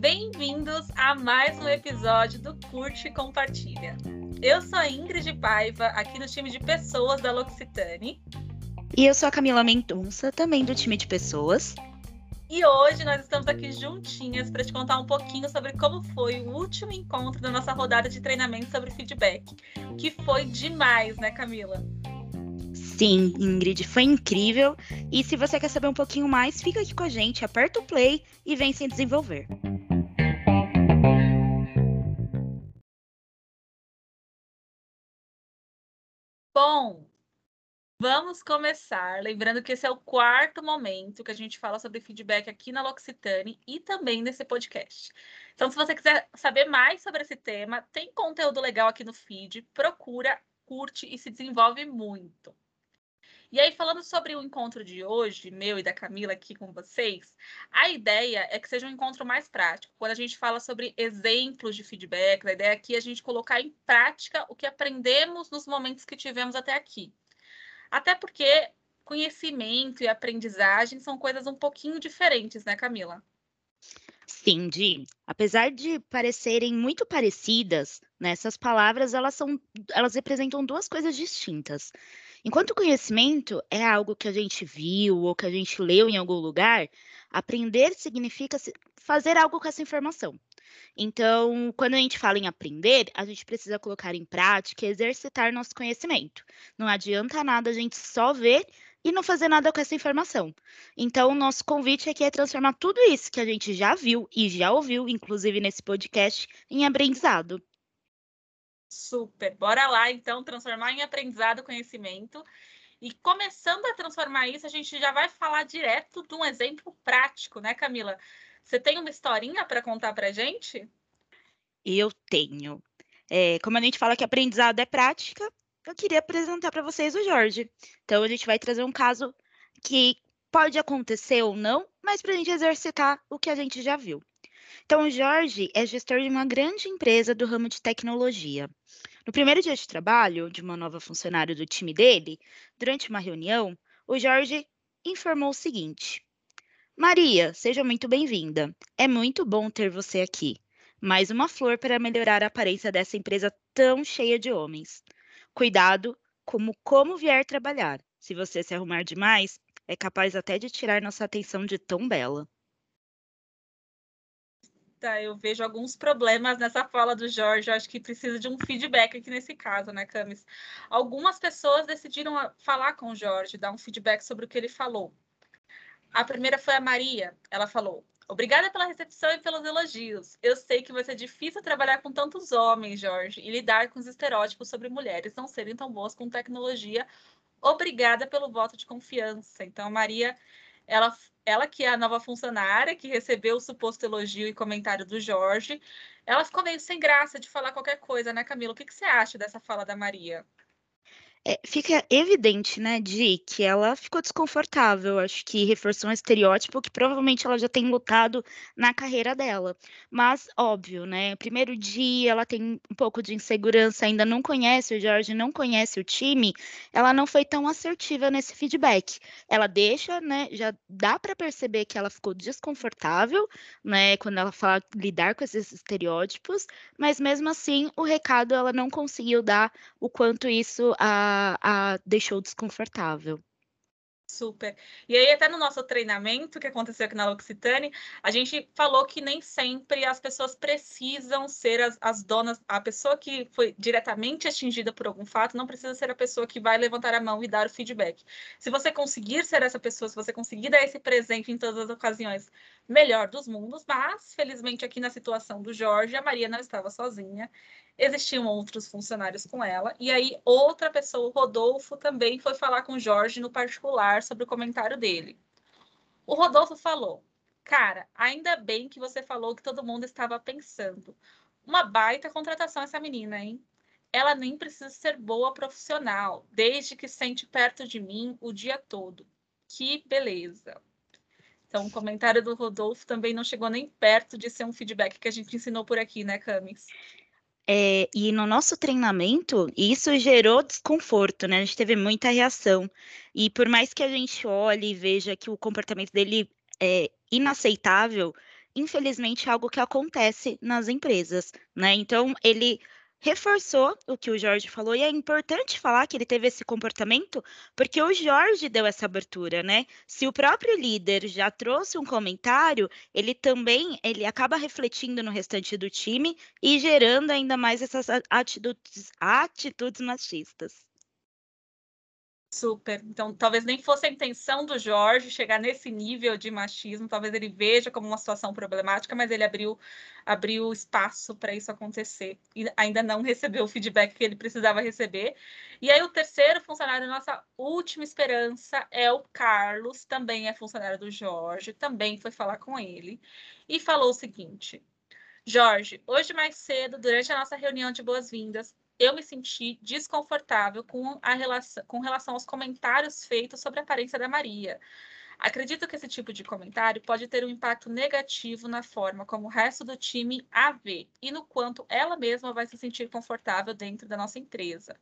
Bem-vindos a mais um episódio do Curte e Compartilha. Eu sou a Ingrid Paiva, aqui no time de pessoas da L'Occitane. E eu sou a Camila Mendonça, também do time de pessoas. E hoje nós estamos aqui juntinhas para te contar um pouquinho sobre como foi o último encontro da nossa rodada de treinamento sobre feedback, que foi demais, né, Camila? Sim, Ingrid, foi incrível. E se você quer saber um pouquinho mais, fica aqui com a gente, aperta o play e vem se desenvolver. Bom, vamos começar. Lembrando que esse é o quarto momento que a gente fala sobre feedback aqui na L'Occitane e também nesse podcast. Então, se você quiser saber mais sobre esse tema, tem conteúdo legal aqui no feed, procura, curte e se desenvolve muito. E aí, falando sobre o encontro de hoje, meu e da Camila aqui com vocês, a ideia é que seja um encontro mais prático. Quando a gente fala sobre exemplos de feedback, a ideia aqui é a gente colocar em prática o que aprendemos nos momentos que tivemos até aqui. Até porque conhecimento e aprendizagem são coisas um pouquinho diferentes, né, Camila? Sim, Di. Apesar de parecerem muito parecidas, né, essas palavras elas são, elas representam duas coisas distintas. Enquanto conhecimento é algo que a gente viu ou que a gente leu em algum lugar, aprender significa fazer algo com essa informação. Então, quando a gente fala em aprender, a gente precisa colocar em prática exercitar nosso conhecimento. Não adianta nada a gente só ver e não fazer nada com essa informação. Então, o nosso convite aqui é transformar tudo isso que a gente já viu e já ouviu, inclusive nesse podcast, em aprendizado. Super. Bora lá, então, transformar em aprendizado conhecimento. E começando a transformar isso, a gente já vai falar direto de um exemplo prático, né, Camila? Você tem uma historinha para contar para gente? Eu tenho. É, como a gente fala que aprendizado é prática, eu queria apresentar para vocês o Jorge. Então, a gente vai trazer um caso que pode acontecer ou não, mas para a gente exercitar o que a gente já viu. Então, o Jorge é gestor de uma grande empresa do ramo de tecnologia. No primeiro dia de trabalho de uma nova funcionária do time dele, durante uma reunião, o Jorge informou o seguinte: Maria, seja muito bem-vinda. É muito bom ter você aqui. Mais uma flor para melhorar a aparência dessa empresa tão cheia de homens. Cuidado como como vier trabalhar. Se você se arrumar demais, é capaz até de tirar nossa atenção de tão bela eu vejo alguns problemas nessa fala do Jorge. Eu acho que precisa de um feedback aqui nesse caso, né, Camis? Algumas pessoas decidiram ah, falar com o Jorge, dar um feedback sobre o que ele falou. A primeira foi a Maria. Ela falou: Obrigada pela recepção e pelos elogios. Eu sei que vai ser difícil trabalhar com tantos homens, Jorge, e lidar com os estereótipos sobre mulheres não serem tão boas com tecnologia. Obrigada pelo voto de confiança. Então, Maria ela, ela que é a nova funcionária, que recebeu o suposto elogio e comentário do Jorge, ela ficou meio sem graça de falar qualquer coisa, né, Camila? O que, que você acha dessa fala da Maria? É, fica evidente, né, de que ela ficou desconfortável. Acho que reforçou um estereótipo que provavelmente ela já tem lutado na carreira dela. Mas, óbvio, né, primeiro dia ela tem um pouco de insegurança, ainda não conhece o Jorge, não conhece o time, ela não foi tão assertiva nesse feedback. Ela deixa, né, já dá para perceber que ela ficou desconfortável, né, quando ela fala lidar com esses estereótipos, mas mesmo assim o recado ela não conseguiu dar o quanto isso a a, deixou desconfortável. Super. E aí, até no nosso treinamento que aconteceu aqui na L'Occitane, a gente falou que nem sempre as pessoas precisam ser as, as, donas, a pessoa que foi diretamente atingida por algum fato não precisa ser a pessoa que vai levantar a mão e dar o feedback. Se você conseguir ser essa pessoa, se você conseguir dar esse presente em todas as ocasiões, melhor dos mundos, mas felizmente aqui na situação do Jorge, a Maria não estava sozinha existiam outros funcionários com ela. E aí, outra pessoa, o Rodolfo, também foi falar com o Jorge no particular sobre o comentário dele. O Rodolfo falou: Cara, ainda bem que você falou que todo mundo estava pensando. Uma baita contratação essa menina, hein? Ela nem precisa ser boa profissional, desde que sente perto de mim o dia todo. Que beleza. Então, o comentário do Rodolfo também não chegou nem perto de ser um feedback que a gente ensinou por aqui, né, Camis? É, e no nosso treinamento, isso gerou desconforto, né? A gente teve muita reação. E por mais que a gente olhe e veja que o comportamento dele é inaceitável, infelizmente é algo que acontece nas empresas, né? Então, ele reforçou o que o Jorge falou, e é importante falar que ele teve esse comportamento, porque o Jorge deu essa abertura, né? Se o próprio líder já trouxe um comentário, ele também ele acaba refletindo no restante do time e gerando ainda mais essas atitudes, atitudes machistas. Super. Então, talvez nem fosse a intenção do Jorge chegar nesse nível de machismo, talvez ele veja como uma situação problemática, mas ele abriu, abriu espaço para isso acontecer e ainda não recebeu o feedback que ele precisava receber. E aí, o terceiro funcionário, nossa última esperança, é o Carlos, também é funcionário do Jorge, também foi falar com ele e falou o seguinte. Jorge, hoje mais cedo, durante a nossa reunião de boas-vindas, eu me senti desconfortável com, a relação, com relação aos comentários feitos sobre a aparência da Maria. Acredito que esse tipo de comentário pode ter um impacto negativo na forma como o resto do time a vê e no quanto ela mesma vai se sentir confortável dentro da nossa empresa.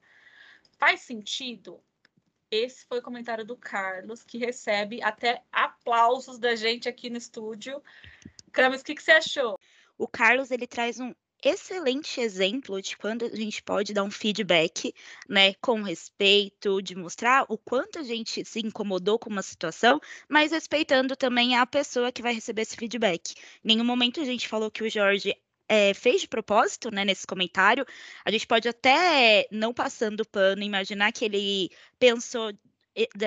Faz sentido? Esse foi o comentário do Carlos, que recebe até aplausos da gente aqui no estúdio. Camis, o que, que você achou? O Carlos ele traz um excelente exemplo de quando a gente pode dar um feedback, né, com respeito, de mostrar o quanto a gente se incomodou com uma situação, mas respeitando também a pessoa que vai receber esse feedback. Em nenhum momento a gente falou que o Jorge é, fez de propósito, né, nesse comentário. A gente pode até, não passando pano, imaginar que ele pensou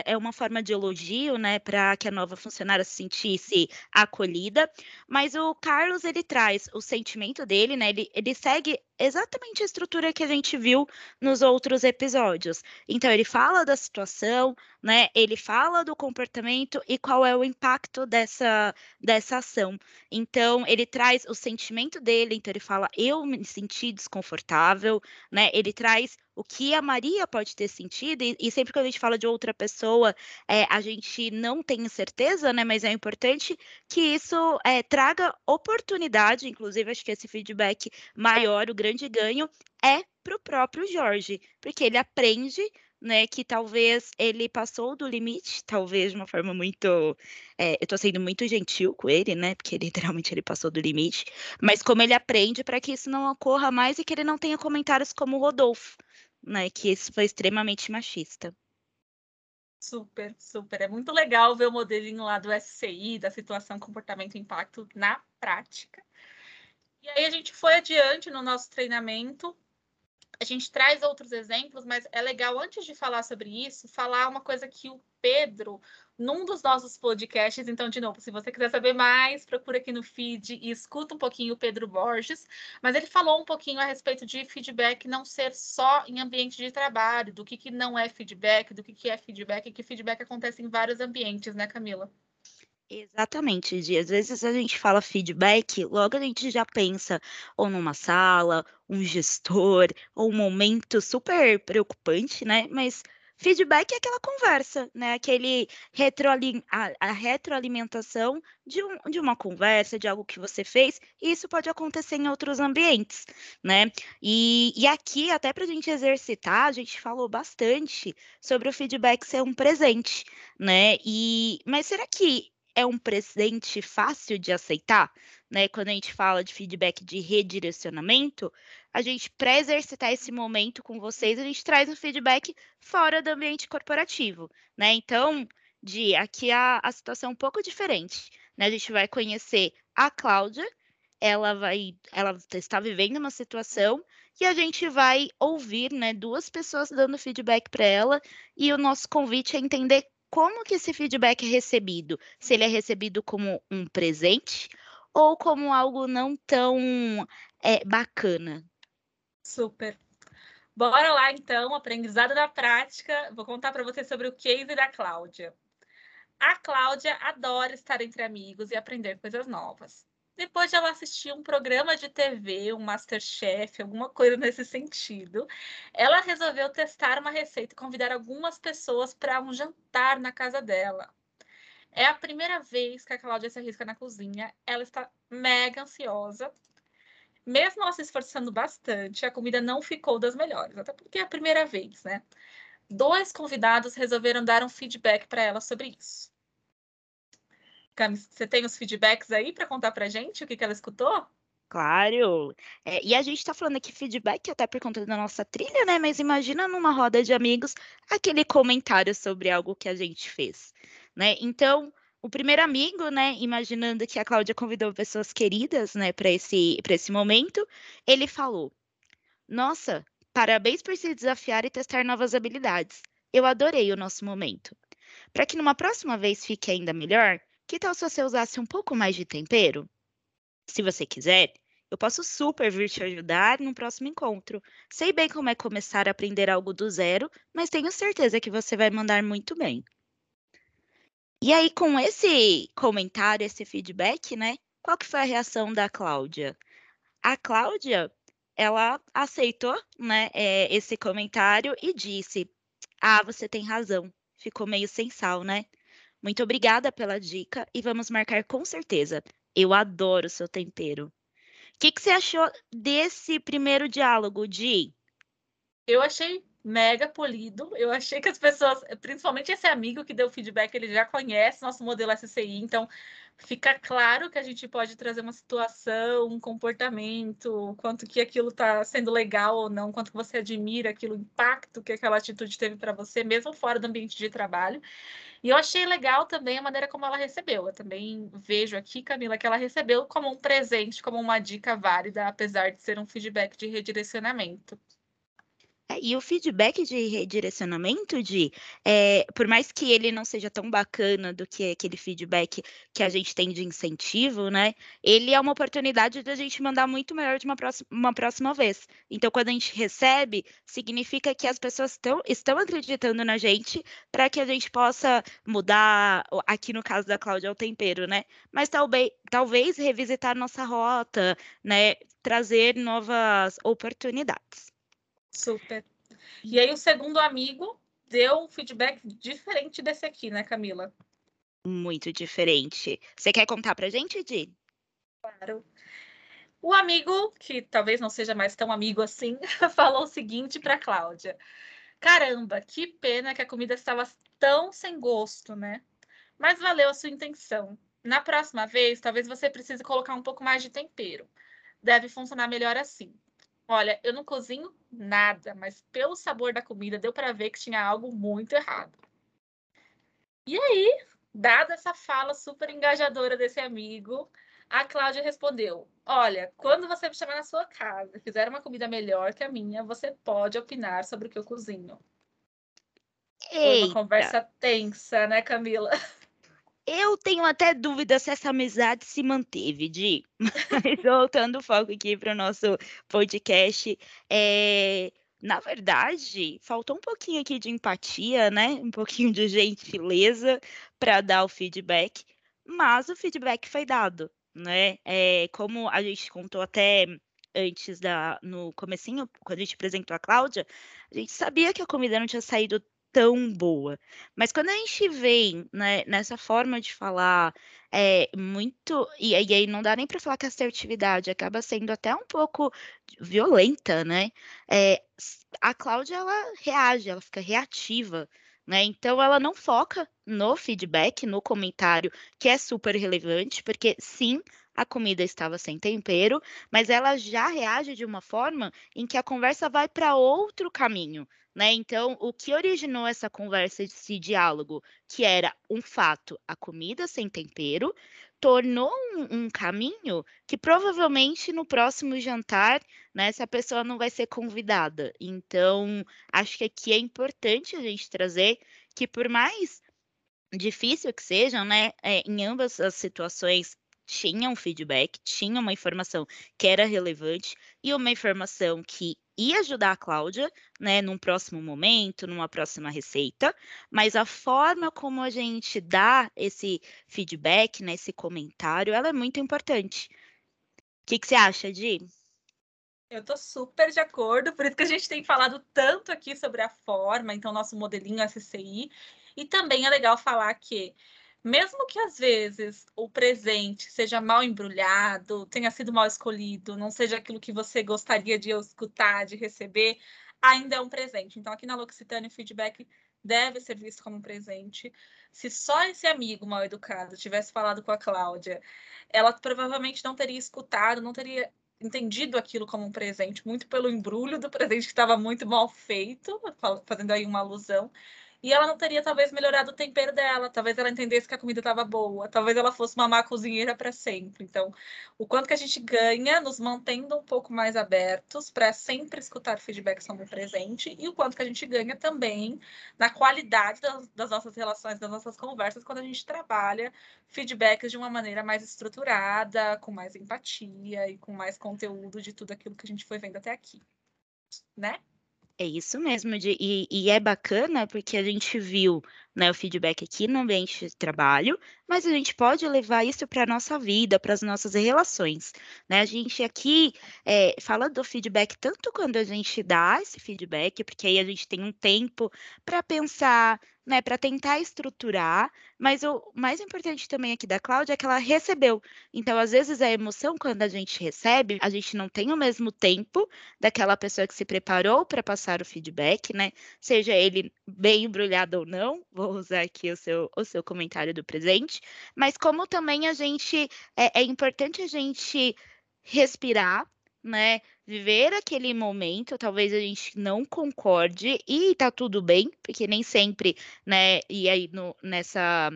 é uma forma de elogio, né, para que a nova funcionária se sentisse acolhida, mas o Carlos ele traz o sentimento dele, né, ele, ele segue exatamente a estrutura que a gente viu nos outros episódios. Então ele fala da situação, né? Ele fala do comportamento e qual é o impacto dessa dessa ação. Então ele traz o sentimento dele, então ele fala eu me senti desconfortável, né? Ele traz o que a Maria pode ter sentido, e, e sempre que a gente fala de outra pessoa, é, a gente não tem certeza, né? Mas é importante que isso é, traga oportunidade, inclusive acho que esse feedback maior, o grande ganho é para o próprio Jorge, porque ele aprende né, que talvez ele passou do limite, talvez de uma forma muito, é, eu estou sendo muito gentil com ele, né, porque literalmente ele passou do limite, mas como ele aprende para que isso não ocorra mais e que ele não tenha comentários como o Rodolfo, né, que isso foi extremamente machista. Super, super. É muito legal ver o modelinho lá do SCI, da situação comportamento impacto na prática. E aí a gente foi adiante no nosso treinamento. A gente traz outros exemplos, mas é legal, antes de falar sobre isso, falar uma coisa que o Pedro, num dos nossos podcasts, então, de novo, se você quiser saber mais, procura aqui no feed e escuta um pouquinho o Pedro Borges, mas ele falou um pouquinho a respeito de feedback não ser só em ambiente de trabalho, do que, que não é feedback, do que, que é feedback, e que feedback acontece em vários ambientes, né, Camila? Exatamente, Di. Às vezes a gente fala feedback, logo a gente já pensa ou numa sala, um gestor, ou um momento super preocupante, né? Mas feedback é aquela conversa, né? Aquele retroalim a, a retroalimentação de, um, de uma conversa, de algo que você fez, e isso pode acontecer em outros ambientes, né? E, e aqui, até para a gente exercitar, a gente falou bastante sobre o feedback ser um presente, né? E, mas será que é um presente fácil de aceitar, né? Quando a gente fala de feedback de redirecionamento, a gente, para exercitar esse momento com vocês, a gente traz um feedback fora do ambiente corporativo, né? Então, de aqui a, a situação é um pouco diferente, né? A gente vai conhecer a Cláudia, ela vai, ela está vivendo uma situação e a gente vai ouvir, né, duas pessoas dando feedback para ela e o nosso convite é entender como que esse feedback é recebido? Se ele é recebido como um presente ou como algo não tão é, bacana? Super. Bora lá então, aprendizado na prática. Vou contar para você sobre o case da Cláudia. A Cláudia adora estar entre amigos e aprender coisas novas. Depois de ela assistir um programa de TV, um Masterchef, alguma coisa nesse sentido, ela resolveu testar uma receita e convidar algumas pessoas para um jantar na casa dela. É a primeira vez que a Cláudia se arrisca na cozinha. Ela está mega ansiosa. mesmo ela se esforçando bastante, a comida não ficou das melhores, até porque é a primeira vez, né? Dois convidados resolveram dar um feedback para ela sobre isso. Você tem os feedbacks aí para contar para gente o que, que ela escutou? Claro. É, e a gente está falando aqui feedback até por conta da nossa trilha, né? Mas imagina numa roda de amigos aquele comentário sobre algo que a gente fez, né? Então, o primeiro amigo, né, imaginando que a Cláudia convidou pessoas queridas, né, para esse, esse momento, ele falou: Nossa, parabéns por se desafiar e testar novas habilidades. Eu adorei o nosso momento. Para que numa próxima vez fique ainda melhor, que tal se você usasse um pouco mais de tempero? Se você quiser, eu posso super vir te ajudar no próximo encontro. Sei bem como é começar a aprender algo do zero, mas tenho certeza que você vai mandar muito bem. E aí, com esse comentário, esse feedback, né? Qual que foi a reação da Cláudia? A Cláudia, ela aceitou, né, é, esse comentário e disse: Ah, você tem razão. Ficou meio sem sal, né? Muito obrigada pela dica e vamos marcar com certeza. Eu adoro seu tempero. O que, que você achou desse primeiro diálogo, Di? Eu achei mega polido. Eu achei que as pessoas, principalmente esse amigo que deu feedback, ele já conhece nosso modelo SCI, então fica claro que a gente pode trazer uma situação, um comportamento, quanto que aquilo está sendo legal ou não, quanto você admira aquilo, o impacto que aquela atitude teve para você, mesmo fora do ambiente de trabalho. E eu achei legal também a maneira como ela recebeu. Eu também vejo aqui, Camila, que ela recebeu como um presente, como uma dica válida, apesar de ser um feedback de redirecionamento. É, e o feedback de redirecionamento, de é, por mais que ele não seja tão bacana do que aquele feedback que a gente tem de incentivo, né? Ele é uma oportunidade de a gente mandar muito melhor de uma próxima, uma próxima vez. Então, quando a gente recebe, significa que as pessoas tão, estão acreditando na gente para que a gente possa mudar, aqui no caso da Cláudia, o tempero, né? Mas talvez, talvez revisitar nossa rota, né? Trazer novas oportunidades. Super. E aí o segundo amigo deu um feedback diferente desse aqui, né, Camila? Muito diferente. Você quer contar pra gente, Di? Claro. O amigo, que talvez não seja mais tão amigo assim, falou o seguinte para Cláudia: Caramba, que pena que a comida estava tão sem gosto, né? Mas valeu a sua intenção. Na próxima vez, talvez você precise colocar um pouco mais de tempero. Deve funcionar melhor assim. Olha, eu não cozinho nada, mas pelo sabor da comida deu para ver que tinha algo muito errado. E aí, dada essa fala super engajadora desse amigo, a Cláudia respondeu: Olha, quando você me chamar na sua casa e fizer uma comida melhor que a minha, você pode opinar sobre o que eu cozinho. Eita. Foi uma conversa tensa, né, Camila? Eu tenho até dúvida se essa amizade se manteve, Di. Mas voltando o foco aqui para o nosso podcast, é, na verdade, faltou um pouquinho aqui de empatia, né? Um pouquinho de gentileza para dar o feedback, mas o feedback foi dado, né? É, como a gente contou até antes da no comecinho, quando a gente apresentou a Cláudia, a gente sabia que a comida não tinha saído tão boa. Mas quando a gente vem né, nessa forma de falar é muito. E, e aí não dá nem para falar que a assertividade acaba sendo até um pouco violenta, né? É, a Cláudia ela reage, ela fica reativa. Né? Então ela não foca no feedback, no comentário, que é super relevante, porque sim, a comida estava sem tempero, mas ela já reage de uma forma em que a conversa vai para outro caminho, né? Então, o que originou essa conversa, esse diálogo, que era um fato, a comida sem tempero, tornou um, um, caminho que provavelmente no próximo jantar, né, essa pessoa não vai ser convidada. Então, acho que aqui é importante a gente trazer que por mais difícil que sejam, né, é, em ambas as situações tinha um feedback, tinha uma informação que era relevante e uma informação que ia ajudar a Cláudia, né, num próximo momento, numa próxima receita, mas a forma como a gente dá esse feedback, né, esse comentário, ela é muito importante. O que, que você acha, Di? Eu tô super de acordo, por isso que a gente tem falado tanto aqui sobre a forma, então nosso modelinho SCI, e também é legal falar que mesmo que às vezes o presente seja mal embrulhado, tenha sido mal escolhido, não seja aquilo que você gostaria de escutar, de receber, ainda é um presente. Então, aqui na L'Occitane, o feedback deve ser visto como um presente. Se só esse amigo mal educado tivesse falado com a Cláudia, ela provavelmente não teria escutado, não teria entendido aquilo como um presente, muito pelo embrulho do presente que estava muito mal feito, fazendo aí uma alusão e ela não teria talvez melhorado o tempero dela, talvez ela entendesse que a comida estava boa, talvez ela fosse uma má cozinheira para sempre. Então, o quanto que a gente ganha nos mantendo um pouco mais abertos para sempre escutar feedback sobre o presente e o quanto que a gente ganha também na qualidade das, das nossas relações, das nossas conversas quando a gente trabalha feedbacks de uma maneira mais estruturada, com mais empatia e com mais conteúdo de tudo aquilo que a gente foi vendo até aqui, né? É isso mesmo, e, e, é bacana porque a gente viu né, o feedback aqui no ambiente de trabalho, mas a gente pode levar isso para a nossa vida, para as nossas relações. Né? A gente aqui é, fala do feedback tanto quando a gente dá esse feedback, porque aí a gente tem um tempo para pensar, né, para tentar estruturar, mas o mais importante também aqui da Cláudia é que ela recebeu. Então, às vezes, a emoção, quando a gente recebe, a gente não tem o mesmo tempo daquela pessoa que se preparou para passar o feedback, né? Seja ele bem embrulhado ou não, vou usar aqui o seu, o seu comentário do presente, mas como também a gente, é, é importante a gente respirar, né? Viver aquele momento, talvez a gente não concorde e tá tudo bem, porque nem sempre, né? E aí no, nessa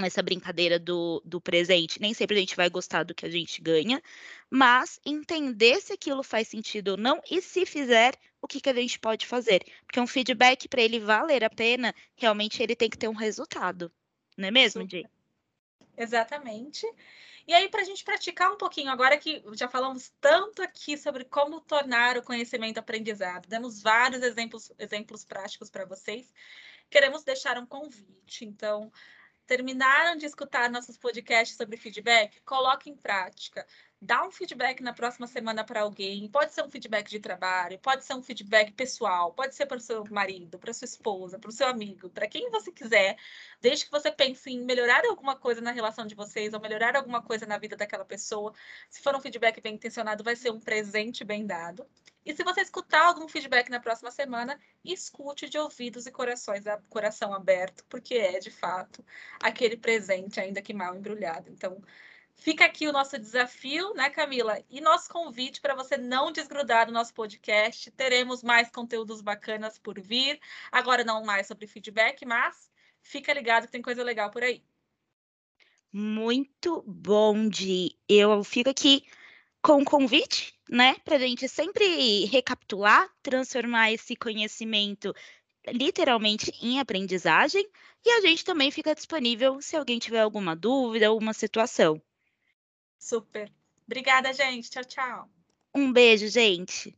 nessa brincadeira do, do presente, nem sempre a gente vai gostar do que a gente ganha, mas entender se aquilo faz sentido ou não e se fizer, o que, que a gente pode fazer. Porque um feedback, para ele valer a pena, realmente ele tem que ter um resultado. Não é mesmo, Di? Exatamente. E aí, para a gente praticar um pouquinho, agora que já falamos tanto aqui sobre como tornar o conhecimento aprendizado, demos vários exemplos, exemplos práticos para vocês, queremos deixar um convite. Então, terminaram de escutar nossos podcasts sobre feedback? Coloque em prática dá um feedback na próxima semana para alguém. Pode ser um feedback de trabalho, pode ser um feedback pessoal, pode ser para o seu marido, para sua esposa, para o seu amigo, para quem você quiser, desde que você pense em melhorar alguma coisa na relação de vocês ou melhorar alguma coisa na vida daquela pessoa. Se for um feedback bem intencionado, vai ser um presente bem dado. E se você escutar algum feedback na próxima semana, escute de ouvidos e corações, coração aberto, porque é de fato aquele presente, ainda que mal embrulhado. Então, Fica aqui o nosso desafio, né, Camila? E nosso convite para você não desgrudar do nosso podcast. Teremos mais conteúdos bacanas por vir. Agora não mais sobre feedback, mas fica ligado que tem coisa legal por aí. Muito bom, de eu fico aqui com o convite, né, para a gente sempre recapitular, transformar esse conhecimento literalmente em aprendizagem, e a gente também fica disponível se alguém tiver alguma dúvida, alguma situação. Super. Obrigada, gente. Tchau, tchau. Um beijo, gente.